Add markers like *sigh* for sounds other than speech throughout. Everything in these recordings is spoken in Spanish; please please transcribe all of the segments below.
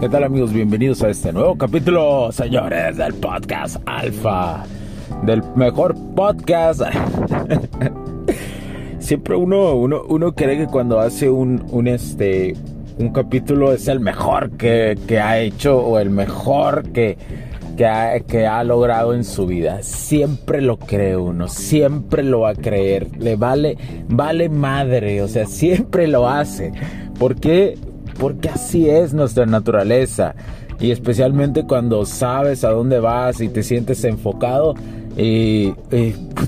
¿Qué tal amigos? Bienvenidos a este nuevo capítulo, señores, del podcast Alfa, del mejor podcast. *laughs* Siempre uno, uno, uno cree que cuando hace un, un, este, un capítulo es el mejor que, que ha hecho o el mejor que, que ha, que ha, logrado en su vida. Siempre lo cree uno, siempre lo va a creer. Le vale, vale madre, o sea, siempre lo hace. ¿Por qué? Porque así es nuestra naturaleza. Y especialmente cuando sabes a dónde vas y te sientes enfocado, eh,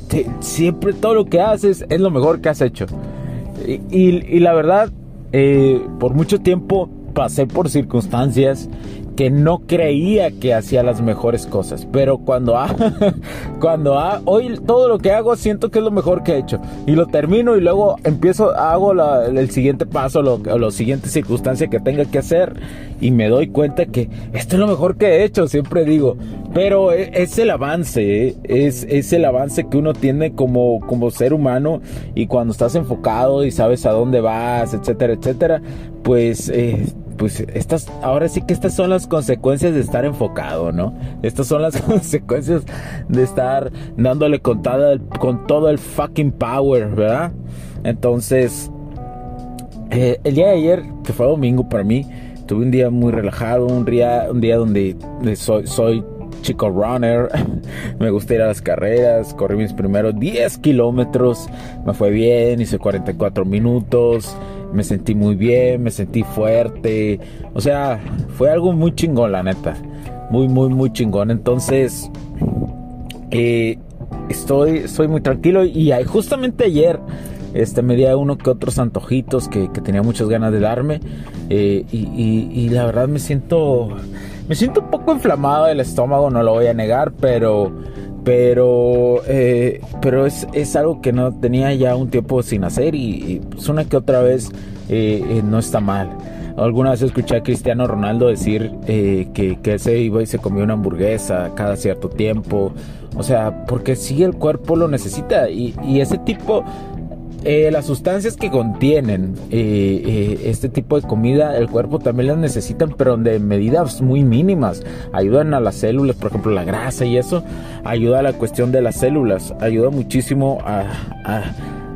te, siempre todo lo que haces es lo mejor que has hecho. Y, y, y la verdad, eh, por mucho tiempo pasé por circunstancias que no creía que hacía las mejores cosas, pero cuando *laughs* cuando hoy todo lo que hago siento que es lo mejor que he hecho. Y lo termino y luego empiezo hago el siguiente paso, lo, lo siguiente circunstancia que tenga que hacer. Y me doy cuenta que esto es lo mejor que he hecho, siempre digo, pero e, es el avance, ¿eh? es, es el avance que uno tiene como, como ser humano. Y cuando estás enfocado y sabes a dónde vas, etcétera, etcétera, pues eh, pues estas, ahora sí que estas son las consecuencias de estar enfocado, ¿no? Estas son las *laughs* consecuencias de estar dándole con, con todo el fucking power, ¿verdad? Entonces, eh, el día de ayer, que fue domingo para mí, tuve un día muy relajado, un día, un día donde soy, soy chico runner, *laughs* me gusta ir a las carreras, corrí mis primeros 10 kilómetros, me fue bien, hice 44 minutos, me sentí muy bien, me sentí fuerte, o sea, fue algo muy chingón, la neta, muy, muy, muy chingón. Entonces, eh, estoy, estoy muy tranquilo. Y justamente ayer este, me di a uno que otros antojitos que, que tenía muchas ganas de darme. Eh, y, y, la verdad me siento, me siento un poco inflamado el estómago, no lo voy a negar, pero pero eh, pero es, es, algo que no tenía ya un tiempo sin hacer y, y una que otra vez eh, eh, no está mal. Alguna vez escuché a Cristiano Ronaldo decir eh, que, que se iba y se comía una hamburguesa cada cierto tiempo. O sea, porque sí el cuerpo lo necesita y, y ese tipo eh, las sustancias que contienen eh, eh, este tipo de comida, el cuerpo también las necesitan, pero de medidas muy mínimas. Ayudan a las células, por ejemplo, la grasa y eso ayuda a la cuestión de las células, ayuda muchísimo a, a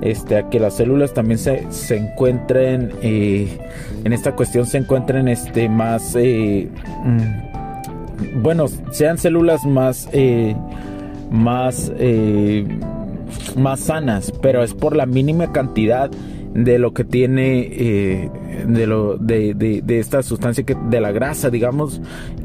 este, a que las células también se, se encuentren, en esta cuestión se encuentren este, más, mm, bueno, sean células más, más, más sanas, pero es por la mínima cantidad de lo que tiene eh, de lo de, de, de, esta sustancia que de la grasa digamos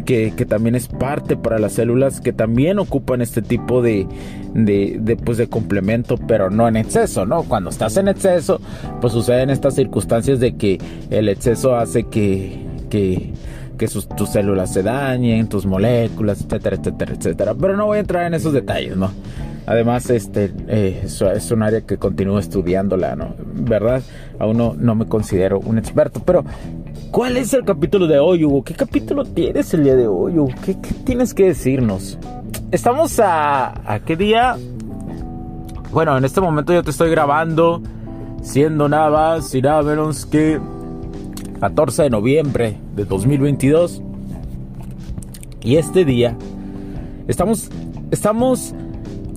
que, que, también es parte para las células que también ocupan este tipo de, de, de, pues de complemento pero no en exceso no cuando estás en exceso pues suceden estas circunstancias de que el exceso hace que que que sus, tus células se dañen, tus moléculas, etcétera, etcétera, etcétera. Pero no voy a entrar en esos detalles, ¿no? Además, este eh, es un área que continúo estudiándola, ¿no? ¿Verdad? Aún no, no me considero un experto, pero ¿cuál es el capítulo de hoy, Hugo? ¿Qué capítulo tienes el día de hoy, Hugo? ¿Qué, qué tienes que decirnos? Estamos a... ¿A qué día? Bueno, en este momento yo te estoy grabando, siendo nada más y nada menos que 14 de noviembre de 2022. Y este día estamos estamos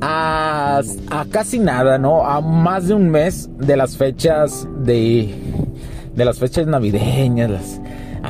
a, casi nada, ¿no? A más de un mes de las fechas de de las fechas navideñas, las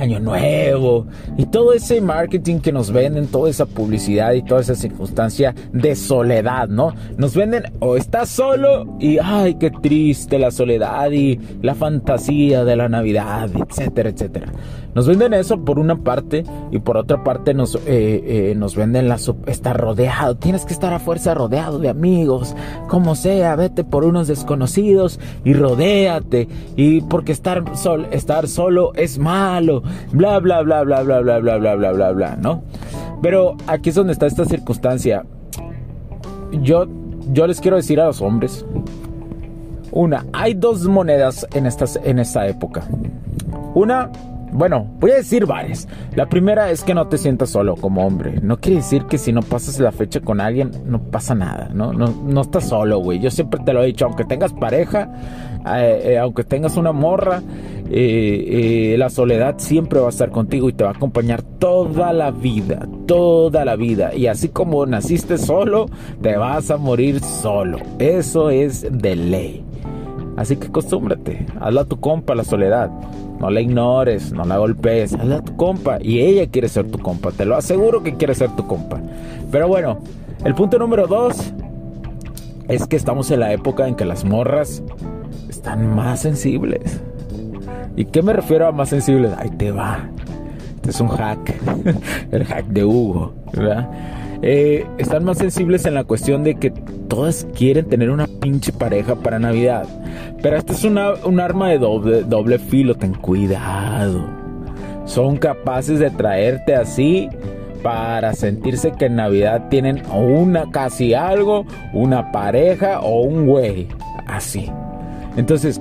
año nuevo y todo ese marketing que nos venden, toda esa publicidad y toda esa circunstancia de soledad, ¿no? Nos venden o estás solo y ay, qué triste la soledad y la fantasía de la Navidad, etcétera, etcétera. Nos venden eso por una parte y por otra parte nos, eh, eh, nos venden la, estar rodeado. Tienes que estar a fuerza rodeado de amigos, como sea, vete por unos desconocidos y rodéate. Y porque estar, sol, estar solo es malo, bla, bla, bla, bla, bla, bla, bla, bla, bla, bla, bla, ¿no? Pero aquí es donde está esta circunstancia. Yo, yo les quiero decir a los hombres, una, hay dos monedas en, estas, en esta época. Una bueno, voy a decir varias. La primera es que no te sientas solo como hombre. No quiere decir que si no pasas la fecha con alguien, no pasa nada. No, no, no estás solo, güey. Yo siempre te lo he dicho, aunque tengas pareja, eh, eh, aunque tengas una morra, eh, la soledad siempre va a estar contigo y te va a acompañar toda la vida, toda la vida. Y así como naciste solo, te vas a morir solo. Eso es de ley. Así que acostúmbrate, hazla a tu compa la soledad. No la ignores, no la golpees, hazla a tu compa. Y ella quiere ser tu compa, te lo aseguro que quiere ser tu compa. Pero bueno, el punto número dos es que estamos en la época en que las morras están más sensibles. ¿Y qué me refiero a más sensibles? Ahí te va. Este es un hack. *laughs* el hack de Hugo, ¿verdad? Eh, están más sensibles en la cuestión de que todas quieren tener una pinche pareja para Navidad. Pero esta es una, un arma de doble, doble filo, ten cuidado. Son capaces de traerte así para sentirse que en Navidad tienen una casi algo, una pareja o un güey. Así. Entonces...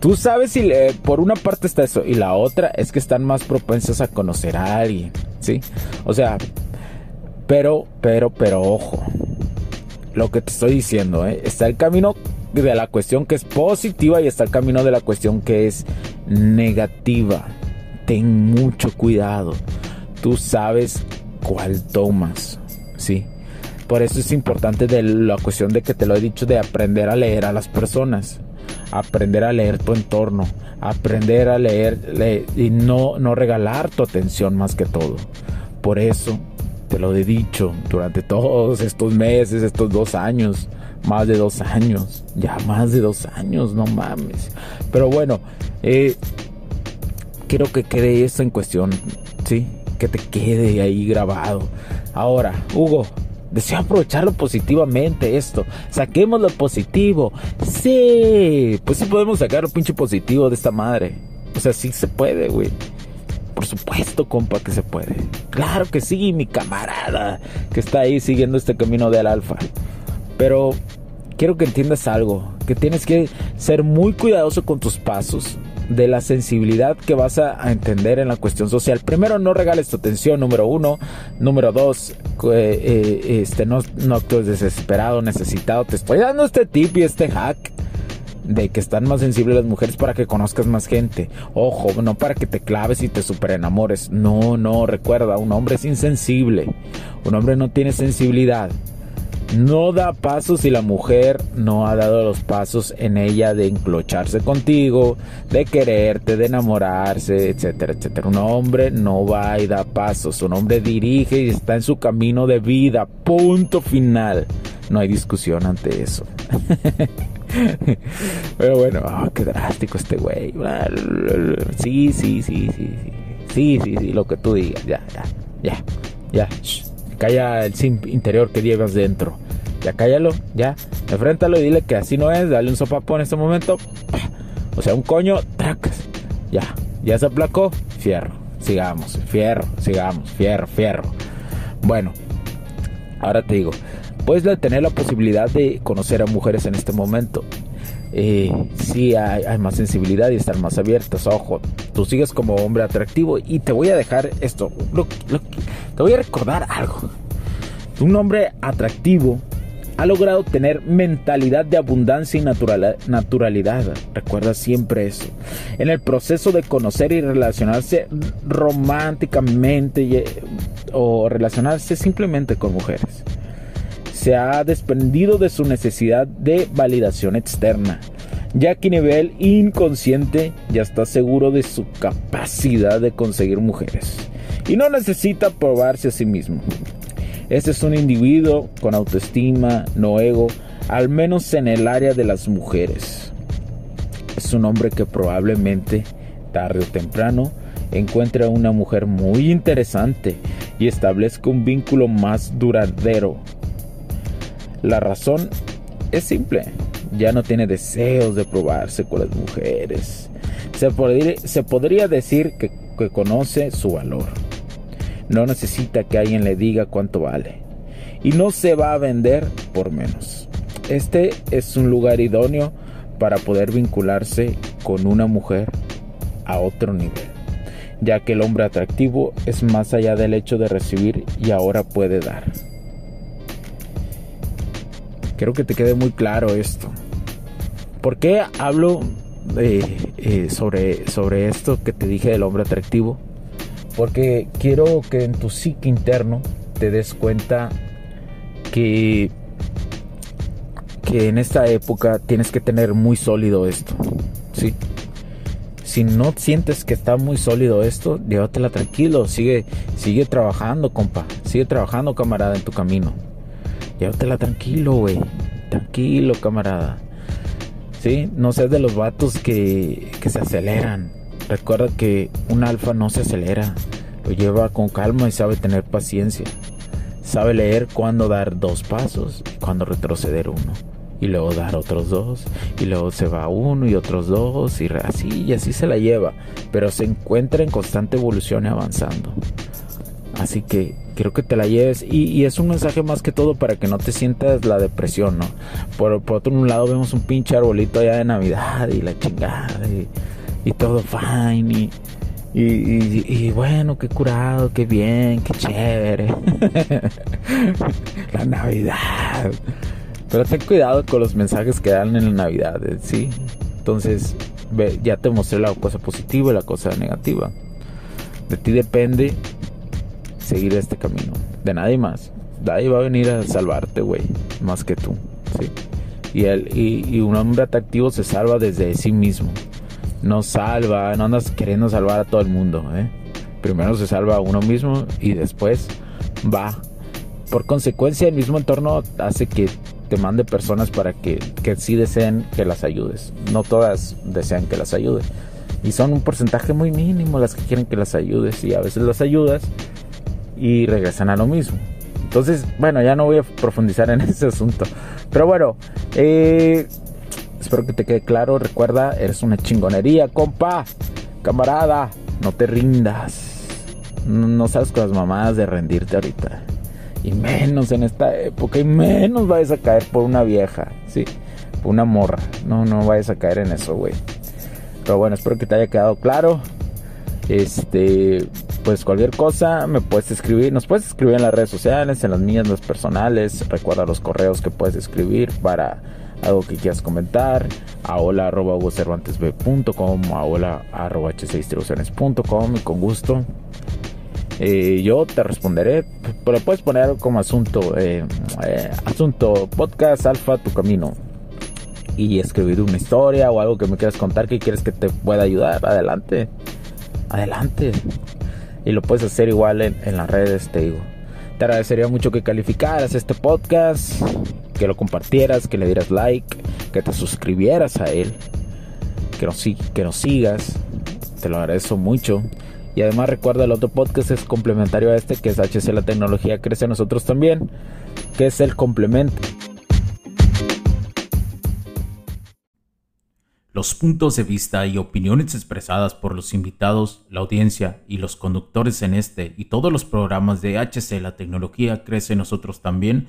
Tú sabes si por una parte está eso y la otra es que están más propensos a conocer a alguien, ¿sí? O sea, pero, pero, pero ojo, lo que te estoy diciendo, ¿eh? está el camino de la cuestión que es positiva y está el camino de la cuestión que es negativa. Ten mucho cuidado. Tú sabes cuál tomas, ¿sí? Por eso es importante de la cuestión de que te lo he dicho de aprender a leer a las personas aprender a leer tu entorno, aprender a leer, y no, no regalar tu atención más que todo. Por eso te lo he dicho durante todos estos meses, estos dos años, más de dos años, ya más de dos años, no mames. Pero bueno, eh, quiero que quede esto en cuestión, ¿sí? Que te quede ahí grabado. Ahora, Hugo, Deseo aprovecharlo positivamente esto. Saquemos lo positivo. Sí, pues sí podemos sacar lo pinche positivo de esta madre. O sea, sí se puede, güey. Por supuesto, compa, que se puede. Claro que sí, mi camarada que está ahí siguiendo este camino del alfa. Pero quiero que entiendas algo, que tienes que ser muy cuidadoso con tus pasos, de la sensibilidad que vas a, entender en la cuestión social. Primero, no regales tu atención, número uno. Número dos, eh, eh, este, no, no actúes desesperado, necesitado. Te estoy dando este tip y este hack de que están más sensibles las mujeres para que conozcas más gente. Ojo, no para que te claves y te super enamores. No, no, recuerda, un hombre es insensible. Un hombre no tiene sensibilidad no da pasos si la mujer no ha dado los pasos en ella de enclocharse contigo, de quererte, de enamorarse, etcétera, etcétera. Un hombre no va y da pasos, un hombre dirige y está en su camino de vida, punto final. No hay discusión ante eso. *laughs* Pero bueno, oh, qué drástico este güey. Sí, sí, sí, sí, sí. Sí, sí, sí, lo que tú digas. Ya, ya, ya, ya. Calla el sim interior que llevas dentro. Ya cállalo, ya. Enfréntalo y dile que así no es. Dale un sopapo en este momento. *clears throat* O sea, un coño, tracas. Ya, ya se aplacó. Fierro. Sigamos, fierro, sigamos, fierro, fierro. Bueno, ahora te digo, puedes tener la posibilidad de conocer a mujeres en este momento. Eh, sí hay, más sensibilidad y están más abiertas. Ojo, tú sigues como hombre atractivo y te voy a dejar esto. Te voy a recordar algo. Un hombre atractivo ha logrado tener mentalidad de abundancia y naturalidad. Recuerda siempre eso. En el proceso de conocer y relacionarse románticamente eh, o relacionarse simplemente con mujeres. Se ha desprendido de su necesidad de validación externa, ya que nivel inconsciente ya está seguro de su capacidad de conseguir mujeres y no necesita probarse a sí mismo. Este es un individuo con autoestima, no ego, al menos en el área de las mujeres. Es un hombre que probablemente, tarde o temprano, encuentre a una mujer muy interesante y establezca un vínculo más duradero. La razón es simple, ya no tiene deseos de probarse con las mujeres. Se podría, decir que conoce su valor no necesita que alguien le diga cuánto vale. Y no se va a vender por menos. Este es un lugar idóneo para poder vincularse con una mujer a otro nivel, ya que el hombre atractivo es más allá del hecho de recibir y ahora puede dar. Quiero que te quede muy claro esto. ¿Por qué hablo eh, sobre, sobre esto que te dije del hombre atractivo? Porque quiero que en tu psique interno te des cuenta que, que en esta época tienes que tener muy sólido esto. ¿sí? Si no sientes que está muy sólido esto, llévatela tranquilo. Sigue, sigue trabajando, compa. Sigue trabajando, camarada, en tu camino. Llévatela tranquilo, güey. Tranquilo, camarada. ¿Sí? No seas de los vatos que, que se aceleran. Recuerda que un alfa no se acelera, lo lleva con calma y sabe tener paciencia. Sabe leer cuándo dar dos pasos y cuándo retroceder uno. Y luego dar otros dos. Y luego se va uno y otros dos. Y así y así se la lleva. Pero se encuentra en constante evolución y avanzando. Así que quiero que te la lleves. Y, es un mensaje más que todo para que no te sientas la depresión, ¿no? Por, por otro lado vemos un pinche arbolito allá de Navidad y la chingada. Y, y todo fine y, y, bueno, qué curado, qué bien, qué chévere. *laughs* la Navidad. Pero ten cuidado con los mensajes que dan en la Navidad, ¿eh? ¿sí? Entonces, ya te mostré la cosa positiva y la cosa negativa. De ti depende seguir este camino. De nadie más. Nadie va a venir a salvarte, güey. Más que tú, ¿sí? Y, y, y un hombre atractivo se salva desde sí mismo no salva, no andas queriendo salvar a todo el mundo. ¿eh? Primero se salva a uno mismo y después va. Por consecuencia, el mismo entorno hace que te mande personas para que, que sí deseen que las ayudes. No todas desean que las ayudes. Y son un porcentaje muy mínimo las que quieren que las ayudes. Y a veces las ayudas y regresan a lo mismo. Entonces, bueno, ya no voy a profundizar en *laughs* ese asunto. Pero bueno, eh, Espero que te quede claro. Recuerda, eres una chingonería, compa. Camarada, no te rindas. No, sabes con las mamadas de rendirte ahorita. Y menos en esta época. Y menos vayas a caer por una vieja. Sí, por una morra. No, no vayas a caer en eso, güey. Pero bueno, espero que te haya quedado claro. Este, pues cualquier cosa me puedes escribir, nos puedes escribir en las redes sociales, en las mías, las personales. Recuerda los correos que puedes escribir para algo que quieras comentar, a hola arroba a hola arroba h6 y con gusto eh, yo te responderé, pero puedes poner como asunto, eh, eh, asunto podcast alfa tu camino y escribir una historia o algo que me quieras contar que quieres que te pueda ayudar, adelante, adelante. Y lo puedes hacer igual en las redes, te digo. Te agradecería mucho que calificaras este podcast, que lo compartieras, que le dieras like, que te suscribieras a él, que nos, sigas. Te lo agradezco mucho. Y además recuerda el otro podcast es complementario a este que es HC La Tecnología Crece a Nosotros también, que es el complemento. Los puntos de vista y opiniones expresadas por los invitados, la audiencia y los conductores en este y todos los programas de HC La Tecnología Crece Nosotros también